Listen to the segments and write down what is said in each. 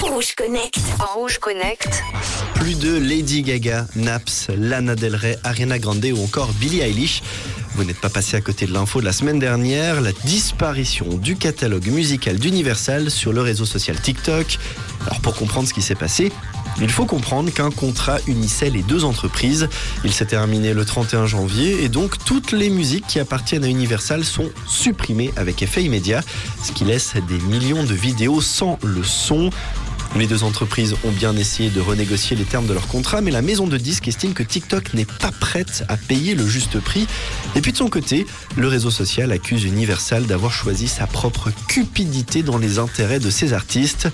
Rouge Connect. Rouge Connect. Plus de Lady Gaga, Naps, Lana Del Rey, Ariana Grande ou encore Billie Eilish. Vous n'êtes pas passé à côté de l'info de la semaine dernière, la disparition du catalogue musical d'Universal sur le réseau social TikTok. Alors pour comprendre ce qui s'est passé, il faut comprendre qu'un contrat unissait les deux entreprises. Il s'est terminé le 31 janvier et donc toutes les musiques qui appartiennent à Universal sont supprimées avec effet immédiat, ce qui laisse des millions de vidéos sans le son. Les deux entreprises ont bien essayé de renégocier les termes de leur contrat, mais la maison de disques estime que TikTok n'est pas prête à payer le juste prix. Et puis de son côté, le réseau social accuse Universal d'avoir choisi sa propre cupidité dans les intérêts de ses artistes.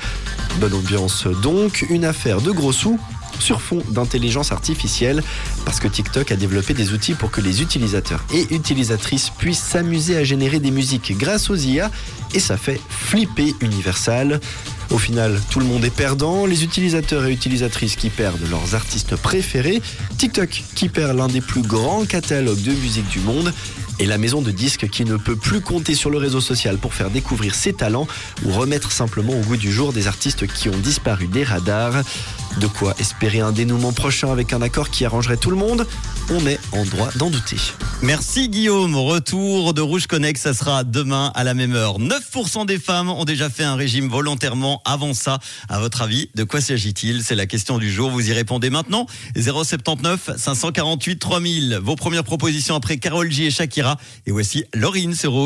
Bonne ambiance donc, une affaire de gros sous sur fond d'intelligence artificielle parce que TikTok a développé des outils pour que les utilisateurs et utilisatrices puissent s'amuser à générer des musiques grâce aux IA et ça fait flipper Universal. Au final, tout le monde est perdant, les utilisateurs et utilisatrices qui perdent leurs artistes préférés, TikTok qui perd l'un des plus grands catalogues de musique du monde et la maison de disques qui ne peut plus compter sur le réseau social pour faire découvrir ses talents ou remettre simplement au goût du jour des artistes qui ont disparu des radars. De quoi espérer un dénouement prochain avec un accord qui arrangerait tout le monde? On est en droit d'en douter. Merci Guillaume. Retour de Rouge Connect, ça sera demain à la même heure. 9% des femmes ont déjà fait un régime volontairement avant ça. À votre avis, de quoi s'agit-il? C'est la question du jour. Vous y répondez maintenant. 079 548 3000. Vos premières propositions après Carole J et. Et voici Laurine sur Rouge.